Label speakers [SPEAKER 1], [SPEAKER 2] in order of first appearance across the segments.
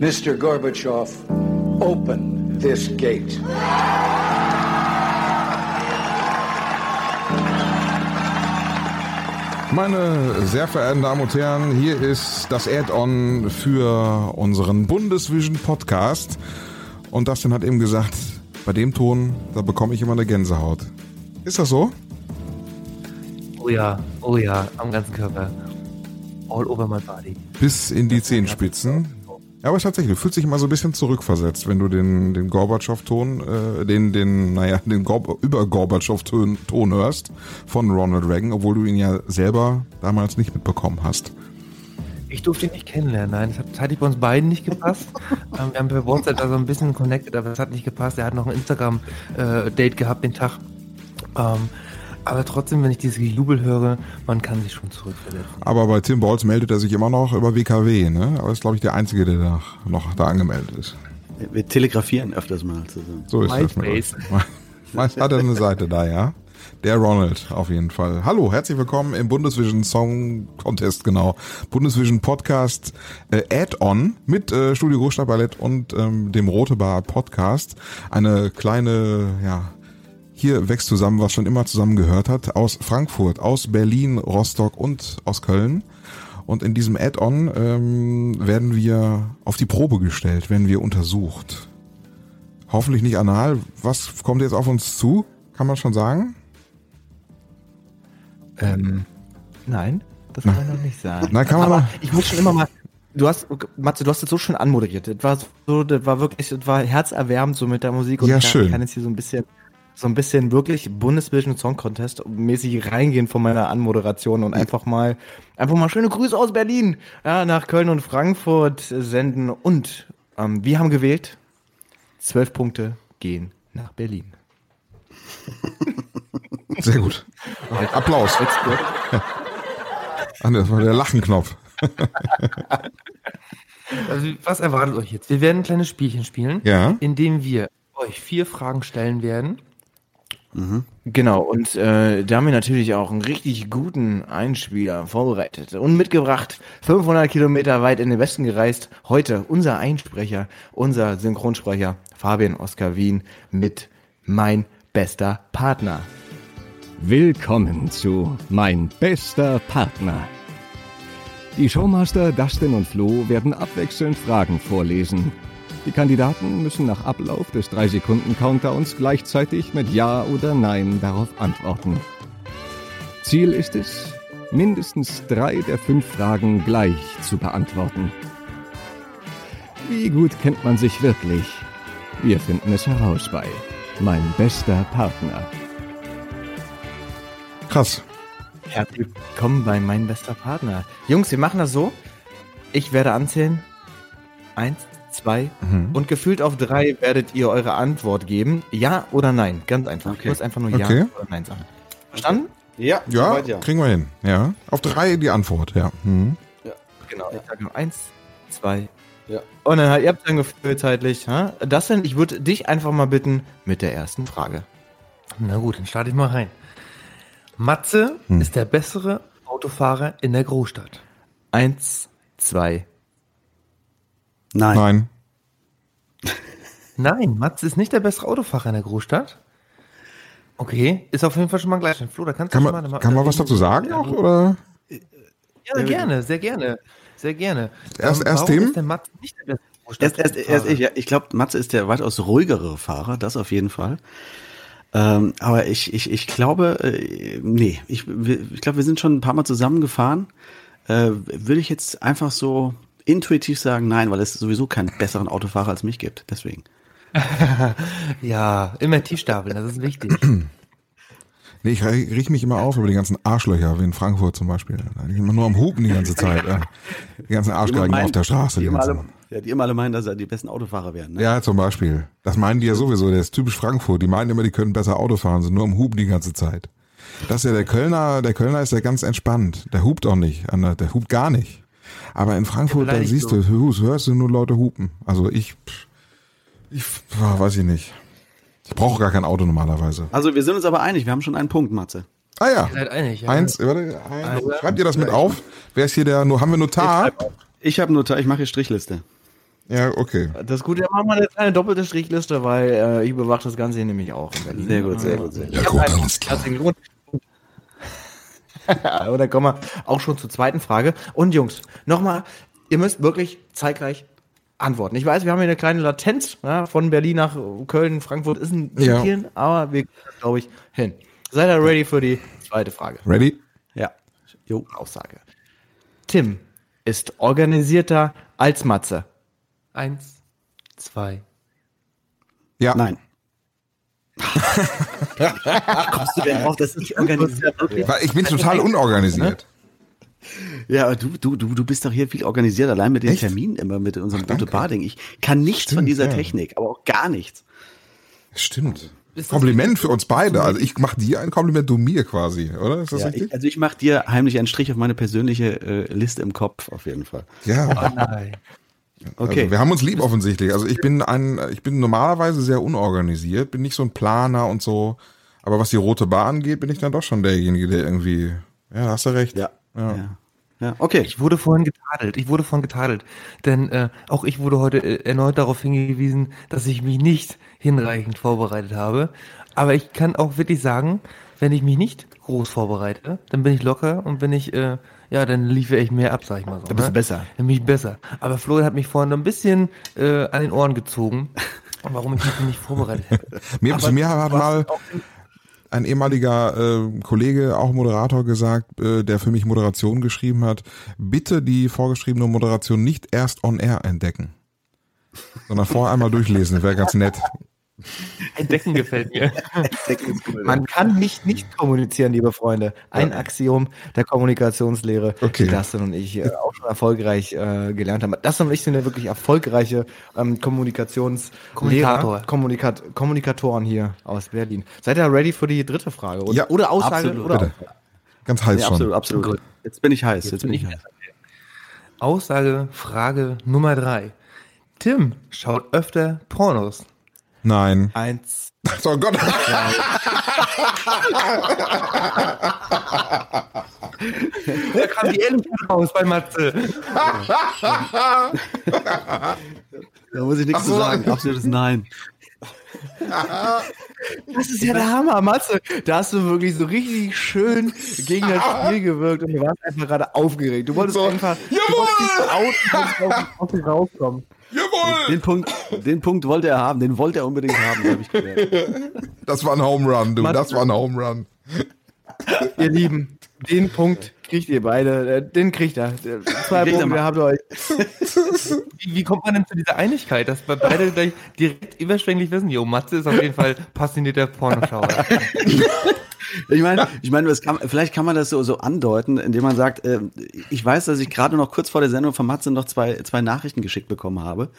[SPEAKER 1] Mr. Gorbachev, open this gate.
[SPEAKER 2] Meine sehr verehrten Damen und Herren, hier ist das Add-on für unseren Bundesvision Podcast. Und Dustin hat eben gesagt, bei dem Ton, da bekomme ich immer eine Gänsehaut. Ist das so?
[SPEAKER 3] Oh ja, oh ja, am ganzen Körper. All over my body.
[SPEAKER 2] Bis in die Zehenspitzen. Ja, aber tatsächlich, du fühlst dich immer so ein bisschen zurückversetzt, wenn du den, den Gorbatschow-Ton, äh, den, den, naja, den Gorb über Gorbatschow-Ton Ton hörst von Ronald Reagan, obwohl du ihn ja selber damals nicht mitbekommen hast.
[SPEAKER 3] Ich durfte ihn nicht kennenlernen, nein. Das hat zeitlich bei uns beiden nicht gepasst. ähm, wir haben per WhatsApp da so ein bisschen connected, aber es hat nicht gepasst. Er hat noch ein Instagram-Date gehabt den Tag. Ähm, aber trotzdem, wenn ich dieses Gejubel höre, man kann sich schon zurückversetzen.
[SPEAKER 2] Aber bei Tim Balls meldet er sich immer noch über WKW, ne? Aber ist, glaube ich, der Einzige, der da noch da angemeldet ist.
[SPEAKER 4] Wir telegrafieren öfters mal zusammen.
[SPEAKER 2] So ist
[SPEAKER 3] MySpace.
[SPEAKER 2] das. Meist hat er eine Seite da, ja. Der Ronald, auf jeden Fall. Hallo, herzlich willkommen im Bundesvision Song Contest, genau. Bundesvision Podcast äh, Add-on mit äh, Studio Großstadt Ballett und ähm, dem Rote Bar Podcast. Eine kleine, ja, hier wächst zusammen, was schon immer zusammengehört hat, aus Frankfurt, aus Berlin, Rostock und aus Köln. Und in diesem Add-on ähm, werden wir auf die Probe gestellt, werden wir untersucht. Hoffentlich nicht anal. Was kommt jetzt auf uns zu? Kann man schon sagen?
[SPEAKER 3] Ähm, nein, das kann man noch nicht sagen.
[SPEAKER 2] Na, kann man
[SPEAKER 3] Aber
[SPEAKER 2] noch-
[SPEAKER 3] ich muss schon immer mal. Du hast, Matze, du hast das so schön anmoderiert. Das war so, das war wirklich, das war herzerwärmend so mit der Musik.
[SPEAKER 2] Ja,
[SPEAKER 3] ich kann,
[SPEAKER 2] schön.
[SPEAKER 3] Ich kann jetzt hier so ein bisschen, so ein bisschen wirklich Bundesvision Song Contest mäßig reingehen von meiner Anmoderation und einfach mal, einfach mal schöne Grüße aus Berlin, ja, nach Köln und Frankfurt senden. Und ähm, wir haben gewählt, zwölf Punkte gehen nach Berlin.
[SPEAKER 2] Sehr gut. Applaus. Ach, das war der Lachenknopf.
[SPEAKER 3] Also, was erwartet euch jetzt? Wir werden ein kleines Spielchen spielen,
[SPEAKER 2] Ja.
[SPEAKER 3] in dem wir euch vier Fragen stellen werden. Genau, und äh, da haben wir natürlich auch einen richtig guten Einspieler vorbereitet und mitgebracht. 500 Kilometer weit in den Westen gereist. Heute unser Einsprecher, unser Synchronsprecher Fabian Oskar Wien mit Mein bester Partner.
[SPEAKER 5] Willkommen zu Mein bester Partner. Die Showmaster Dustin und Flo werden abwechselnd Fragen vorlesen. Die Kandidaten müssen nach Ablauf des 3-Sekunden-Countdowns gleichzeitig mit Ja oder Nein darauf antworten. Ziel ist es, mindestens drei der fünf Fragen gleich zu beantworten. Wie gut kennt man sich wirklich? Wir finden es heraus bei Mein bester Partner.
[SPEAKER 2] Krass.
[SPEAKER 3] Herzlich willkommen bei Mein bester Partner. Jungs, wir machen das so. Ich werde anzählen. Eins, zwei und gefühlt auf drei werdet ihr eure Antwort geben. Ja oder nein. Ganz einfach.
[SPEAKER 4] Okay.
[SPEAKER 3] Du musst einfach nur
[SPEAKER 2] Okay.
[SPEAKER 3] Ja oder Nein sagen. Verstanden?
[SPEAKER 4] Ja,
[SPEAKER 2] Ja,
[SPEAKER 4] soweit ja.
[SPEAKER 2] kriegen wir hin. Ja. Auf drei die Antwort, ja. Mhm.
[SPEAKER 3] Genau. Ich sage nur eins, zwei.
[SPEAKER 4] Ja.
[SPEAKER 3] Und dann halt, ihr habt dann Gefühl zeitlich. Ha? Das denn, ich würde dich einfach mal bitten mit der ersten Frage. Na gut, dann starte ich mal rein. Matze ist der bessere Autofahrer in der Großstadt. Eins, zwei.
[SPEAKER 4] Nein.
[SPEAKER 2] Nein.
[SPEAKER 3] Nein, Matze ist nicht der bessere Autofahrer in der Großstadt. Okay, ist auf jeden Fall schon mal gleich. Flo, da kannst
[SPEAKER 2] Kann
[SPEAKER 3] du schon
[SPEAKER 2] man,
[SPEAKER 3] mal,
[SPEAKER 2] kann man was dazu sagen noch, oder?
[SPEAKER 3] Ja, gerne, sehr gerne. Sehr gerne.
[SPEAKER 2] Erst-
[SPEAKER 3] Ähm,
[SPEAKER 2] erst
[SPEAKER 3] warum ist der Matze nicht der bessere Großstadt?
[SPEAKER 4] Erst, erst, erst ich, ja, ich glaube, Matze ist der weitaus ruhigere Fahrer, das auf jeden Fall. Ähm, aber ich, ich, ich glaube, äh, nee, ich, wir- ich glaube, wir sind schon ein paar Mal zusammengefahren. Äh, Würde ich jetzt einfach so intuitiv sagen, nein, weil es sowieso keinen besseren Autofahrer als mich gibt. Deswegen.
[SPEAKER 3] Ja, immer tief stapeln, das ist wichtig.
[SPEAKER 2] Nee, ich riech mich immer auf über die ganzen Arschlöcher, wie in Frankfurt zum Beispiel. Die sind immer nur am Hupen die ganze Zeit. Ja. Die ganzen Arschgeigen auf der Straße.
[SPEAKER 4] Die
[SPEAKER 2] Die
[SPEAKER 4] immer, alle,
[SPEAKER 2] ganzen.
[SPEAKER 4] ja, die immer alle meinen, dass sie die besten Autofahrer wären. Ne?
[SPEAKER 2] Ja, zum Beispiel. Das meinen die ja sowieso. Der ist typisch Frankfurt. Die meinen immer, die können besser Auto fahren, sind nur am Hupen die ganze Zeit. Das ist ja der Kölner, der Kölner ist ja ganz entspannt. Der hupt auch nicht. Der hupt gar nicht. Aber in Frankfurt, da siehst du, hörst, hörst du nur Leute hupen. Also ich, ich, pff, weiß ich nicht. Ich brauche gar kein Auto normalerweise.
[SPEAKER 4] Also wir sind uns aber einig, wir haben schon einen Punkt, Matze.
[SPEAKER 2] Ah ja.
[SPEAKER 3] Ihr seid einig, ja.
[SPEAKER 2] Eins, warte, eins. Schreibt ihr das mit auf? Wer ist hier der, nur, haben wir Notar?
[SPEAKER 4] Ich habe Notar, ich mache hier Strichliste.
[SPEAKER 2] Ja, okay.
[SPEAKER 3] Das ist gut, ja, machen wir jetzt eine doppelte Strichliste, weil äh, ich überwache das Ganze hier nämlich auch.
[SPEAKER 4] Sehr gut, sehr gut, sehr gut.
[SPEAKER 2] Ja, gut, alles klar.
[SPEAKER 3] Herzlichen Glückwunsch. Und dann kommen wir auch schon zur zweiten Frage. Und Jungs, nochmal, ihr müsst wirklich zeitgleich antworten. Ich weiß, wir haben hier eine kleine Latenz ja, von Berlin nach Köln, Frankfurt ist ein
[SPEAKER 2] Ja.
[SPEAKER 3] bisschen, aber wir das, glaube ich, hin. Seid ihr ready für die zweite Frage?
[SPEAKER 2] Ready?
[SPEAKER 4] Ja. Jo.
[SPEAKER 3] Aussage. Tim ist organisierter als Matze. Eins, zwei.
[SPEAKER 2] Ja.
[SPEAKER 4] Nein. Kommst du denn drauf, dass ich organisiert
[SPEAKER 2] Weil Ich bin total unorganisiert.
[SPEAKER 4] Ja, aber du, du, du, du bist doch hier viel organisiert, allein mit den
[SPEAKER 2] Echt?
[SPEAKER 4] Terminen immer, mit unserem gute Barding. Ich kann nichts von dieser
[SPEAKER 2] ja.
[SPEAKER 4] Technik, aber auch gar nichts.
[SPEAKER 2] Stimmt. Kompliment für uns beide. Also ich mache dir ein Kompliment, du mir quasi, oder? Ist das
[SPEAKER 4] Ja,
[SPEAKER 2] richtig?
[SPEAKER 4] ich, also ich mache dir heimlich einen Strich auf meine persönliche äh, Liste im Kopf, auf jeden Fall.
[SPEAKER 2] ja.
[SPEAKER 3] Nein.
[SPEAKER 4] Okay.
[SPEAKER 2] Also wir haben uns lieb offensichtlich. Also ich bin ein, ich bin normalerweise sehr unorganisiert, bin nicht so ein Planer und so. Aber was die rote Bar angeht, bin ich dann doch schon derjenige, der irgendwie. Ja, hast du recht.
[SPEAKER 4] ja.
[SPEAKER 2] Ja.
[SPEAKER 4] ja. Ja, okay.
[SPEAKER 6] Ich wurde vorhin getadelt. Ich wurde vorhin getadelt. Denn äh, auch ich wurde heute äh, erneut darauf hingewiesen, dass ich mich nicht hinreichend vorbereitet habe. Aber ich kann auch wirklich sagen, wenn ich mich nicht groß vorbereite, dann bin ich locker und bin ich, äh, ja, dann liefere ich mehr ab, sag ich mal so.
[SPEAKER 3] Dann bist du
[SPEAKER 6] ne?
[SPEAKER 3] besser.
[SPEAKER 6] Dann bin ich besser. Aber Florian hat mich vorhin ein bisschen äh, an den Ohren gezogen, warum ich mich nicht vorbereitet hätte.
[SPEAKER 2] Mir, zu mir hat mal ein ehemaliger äh, Kollege, auch Moderator, gesagt, äh, der für mich Moderation geschrieben hat, bitte die vorgeschriebene Moderation nicht erst on air entdecken, sondern vorher einmal durchlesen, wäre ganz nett.
[SPEAKER 6] Entdecken gefällt mir.
[SPEAKER 3] Man kann nicht nicht kommunizieren, liebe Freunde. Ein Axiom der Kommunikationslehre,
[SPEAKER 2] Okay.
[SPEAKER 3] die Dustin und ich äh, auch schon erfolgreich äh, gelernt haben. Dustin und ich sind ja wirklich erfolgreiche ähm, Kommunikationslehrer,
[SPEAKER 6] Kommunikator.
[SPEAKER 3] Kommunikat Kommunikatoren hier aus Berlin. Seid ihr ready für die dritte Frage? Oder,
[SPEAKER 2] Ja,
[SPEAKER 3] oder Aussage?
[SPEAKER 4] absolut,
[SPEAKER 3] oder
[SPEAKER 2] bitte. Ganz heiß
[SPEAKER 4] Ja,
[SPEAKER 2] schon.
[SPEAKER 4] absolut, absolut. Jetzt bin ich heiß. Jetzt, bin ich heiß.
[SPEAKER 6] Aussage, Frage Nummer drei. Tim schaut öfter Pornos.
[SPEAKER 2] Nein.
[SPEAKER 3] Eins.
[SPEAKER 2] Oh Gott.
[SPEAKER 6] Da kam die Ehrlichkeit raus bei Matze.
[SPEAKER 4] Da muss ich nichts zu sagen. Absolutes Nein.
[SPEAKER 3] Das ist ja der Hammer, Matze. Da hast du wirklich so richtig schön gegen das Spiel gewirkt und du warst einfach gerade aufgeregt. Du wolltest einfach du wolltest nicht so out, du wolltest aus, aus rauskommen.
[SPEAKER 2] Jawohl.
[SPEAKER 4] Den Punkt, den Punkt wollte er haben. Den wollte er unbedingt haben, habe ich gehört.
[SPEAKER 2] Das war ein Home Run, du. Das war ein Home Run.
[SPEAKER 3] Ihr Lieben, den Punkt kriegt ihr beide. äh, Den kriegt er. Zwei
[SPEAKER 4] Kriegt
[SPEAKER 3] Punkte habt ihr euch.
[SPEAKER 6] Wie, wie kommt man denn zu dieser Einigkeit, dass wir beide gleich direkt überschwänglich wissen, jo, Matze ist auf jeden Fall passionierter Pornoschauer.
[SPEAKER 4] Ich meine, ich meine, kann, vielleicht kann man das so, so andeuten, indem man sagt, äh, ich weiß, dass ich gerade noch kurz vor der Sendung von Matze noch zwei, zwei Nachrichten geschickt bekommen habe,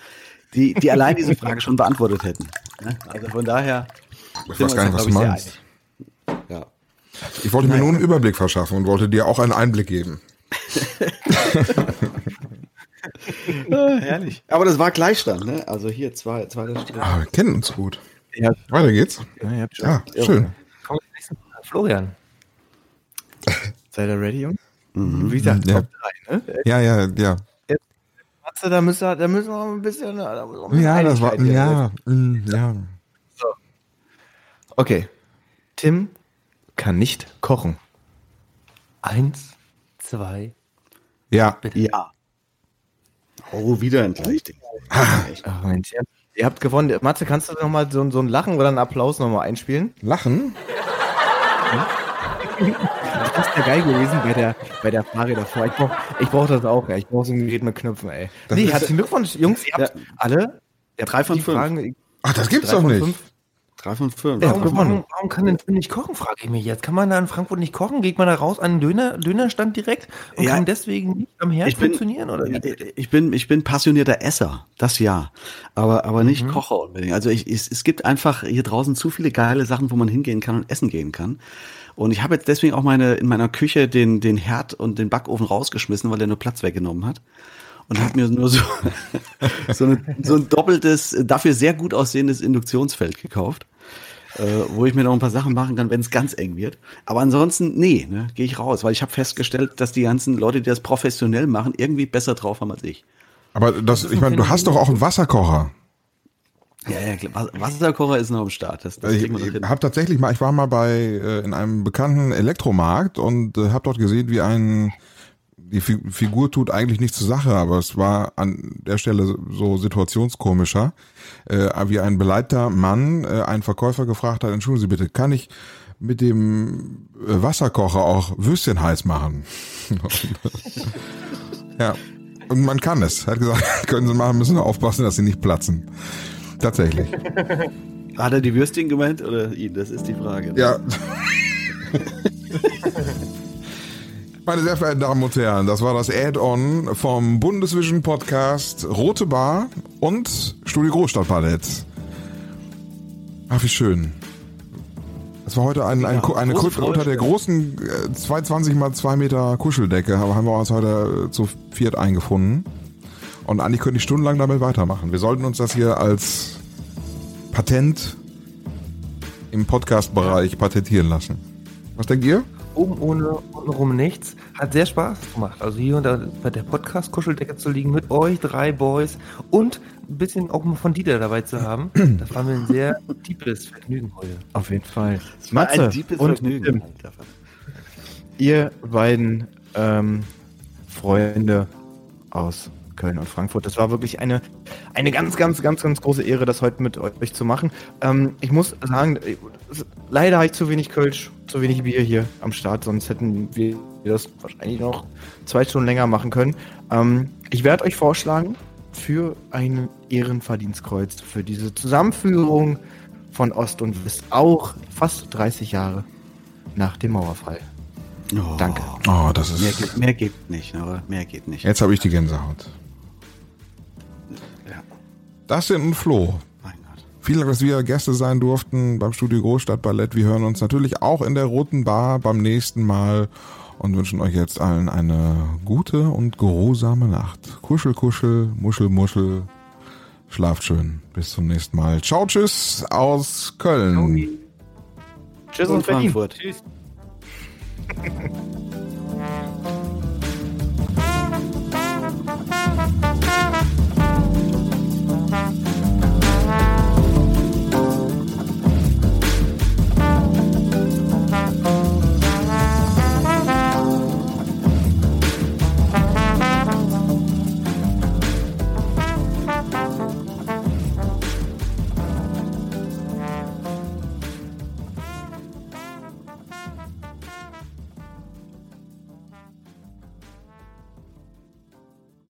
[SPEAKER 4] die, die allein diese Frage schon beantwortet hätten. Also von daher.
[SPEAKER 2] Ich weiß gar nicht, was du meinst.
[SPEAKER 4] Ja.
[SPEAKER 2] Ich wollte mir nur einen Überblick verschaffen und wollte dir auch einen Einblick geben.
[SPEAKER 4] Ah, herrlich. Aber das war Gleichstand, ne? Also hier zwei, zwei
[SPEAKER 2] Ah, wir kennen uns gut.
[SPEAKER 3] Ja.
[SPEAKER 2] Weiter geht's.
[SPEAKER 3] Ja, schon.
[SPEAKER 2] Ja, schön.
[SPEAKER 6] Kommen wir zur nächsten Frage. Florian.
[SPEAKER 3] Seid ihr ready, Jungs? Wie gesagt,
[SPEAKER 2] Ja.
[SPEAKER 3] Top 3, ne?
[SPEAKER 2] Ja, ja, ja.
[SPEAKER 3] Matze, da müssen wir, da müssen wir noch ein bisschen. Da bisschen
[SPEAKER 2] Ja, das war,
[SPEAKER 3] hier.
[SPEAKER 2] ja, mm, ja.
[SPEAKER 3] Okay. Tim kann nicht kochen.
[SPEAKER 6] Eins, zwei,
[SPEAKER 2] Ja,
[SPEAKER 4] Ja. Oh, wieder ein Gleichding.
[SPEAKER 3] Ach Mensch, ihr, ihr habt gewonnen. Matze, kannst du noch mal so, so ein Lachen oder einen Applaus noch mal einspielen?
[SPEAKER 2] Lachen?
[SPEAKER 3] Das ist ja geil gewesen bei der, bei der Frage davor. Ich brauch, ich brauch das auch, ey. Ich brauch so ein Gerät mit Knöpfen, ey. nee,
[SPEAKER 2] ist-
[SPEAKER 3] herzlichen Glückwunsch, Jungs. Ihr habt alle ihr habt
[SPEAKER 4] Drei von fünf.
[SPEAKER 3] Fragen,
[SPEAKER 2] Ach, das gibt's doch nicht.
[SPEAKER 3] fünf.
[SPEAKER 4] Drei von fünf.
[SPEAKER 3] Ja,
[SPEAKER 6] Warum, warum, warum kann denn Tim nicht kochen, frage ich mich jetzt. Kann man da in Frankfurt nicht kochen? Geht man da raus an den Döner, Dönerstand direkt und
[SPEAKER 4] Ja.
[SPEAKER 6] kann deswegen nicht am Herd
[SPEAKER 4] Ich bin-
[SPEAKER 6] funktionieren? Oder?
[SPEAKER 4] Ich bin, ich bin passionierter Esser, das ja. Aber, aber nicht
[SPEAKER 3] Mhm.
[SPEAKER 4] Kocher unbedingt. Also ich, es, es gibt einfach hier draußen zu viele geile Sachen, wo man hingehen kann und essen gehen kann. Und ich habe jetzt deswegen auch meine, in meiner Küche den, den Herd und den Backofen rausgeschmissen, weil der nur Platz weggenommen hat. Und habe mir nur so, so, eine, so ein doppeltes, dafür sehr gut aussehendes Induktionsfeld gekauft. Äh, wo ich mir noch ein paar Sachen machen kann, wenn es ganz eng wird. Aber ansonsten, nee, ne, gehe ich raus, weil ich habe festgestellt, dass die ganzen Leute, die das professionell machen, irgendwie besser drauf haben als ich.
[SPEAKER 2] Aber das, ich meine, du hast doch auch einen Wasserkocher.
[SPEAKER 4] Ja, ja, klar. Wasserkocher ist noch am Start. Das, das
[SPEAKER 2] Ich, ich habe tatsächlich mal, ich war mal bei äh, in einem bekannten Elektromarkt und äh, habe dort gesehen, wie ein die Fi- Figur tut eigentlich nichts zur Sache, aber es war an der Stelle so situationskomischer, äh, wie ein beleibter Mann äh, einen Verkäufer gefragt hat, entschuldigen Sie bitte, kann ich mit dem äh, Wasserkocher auch Würstchen heiß machen? ja, und man kann es. Hat gesagt, können Sie machen, müssen nur aufpassen, dass sie nicht platzen. Tatsächlich.
[SPEAKER 4] Hat er die Würstchen gemeint oder ihn? Das ist die Frage.
[SPEAKER 2] Ja. Meine sehr verehrten Damen und Herren, das war das Add-on vom Bundesvision Podcast Rote Bar und Studio Großstadt Ballett. Ach, wie schön. Das war heute ein, ein,
[SPEAKER 4] Ja,
[SPEAKER 2] eine
[SPEAKER 4] Freude.
[SPEAKER 2] unter der großen äh, 220 mal 2 Meter Kuscheldecke haben haben wir uns heute äh, zu viert eingefunden. Und eigentlich könnte ich stundenlang damit weitermachen. Wir sollten uns das hier als Patent im Podcast-Bereich patentieren lassen. Was denkt ihr?
[SPEAKER 6] Oben ohne untenrum nichts. Hat sehr Spaß gemacht. Also hier und da bei der Podcast-Kuscheldecke zu liegen mit euch, drei Boys und ein bisschen auch mal von Dieter dabei zu haben. Das war mir ein sehr tiefes Vergnügen heute.
[SPEAKER 3] Auf jeden Fall.
[SPEAKER 4] War
[SPEAKER 3] Matze und
[SPEAKER 4] Vergnügen.
[SPEAKER 3] Ihr beiden ähm, Freunde aus Köln und Frankfurt. Das war wirklich eine, eine ganz, ganz, ganz, ganz große Ehre, das heute mit euch zu machen. Ähm, ich muss sagen, äh, leider habe ich zu wenig Kölsch, zu wenig Bier hier am Start, sonst hätten wir das wahrscheinlich noch zwei Stunden länger machen können. Ähm, ich werde euch vorschlagen für ein Ehrenverdienstkreuz für diese Zusammenführung von Ost und West, auch fast 30 Jahre nach dem Mauerfall.
[SPEAKER 4] Oh,
[SPEAKER 3] Danke.
[SPEAKER 2] Oh, das
[SPEAKER 4] Mehr
[SPEAKER 2] ist.
[SPEAKER 4] geht, mehr geht nicht, aber mehr geht nicht.
[SPEAKER 2] Jetzt habe ich die Gänsehaut. Sind ein Flo.
[SPEAKER 4] mein Gott.
[SPEAKER 2] Vielen Dank, dass wir Gäste sein durften beim Studio Großstadt Ballett. Wir hören uns natürlich auch in der Roten Bar beim nächsten Mal und wünschen euch jetzt allen eine gute und geruhsame Nacht. Kuschel, kuschel, muschel, muschel. Schlaft schön. Bis zum nächsten Mal. Ciao, tschüss aus Köln.
[SPEAKER 3] Tschüss und,
[SPEAKER 4] Und. Frankfurt.
[SPEAKER 6] Tschüss.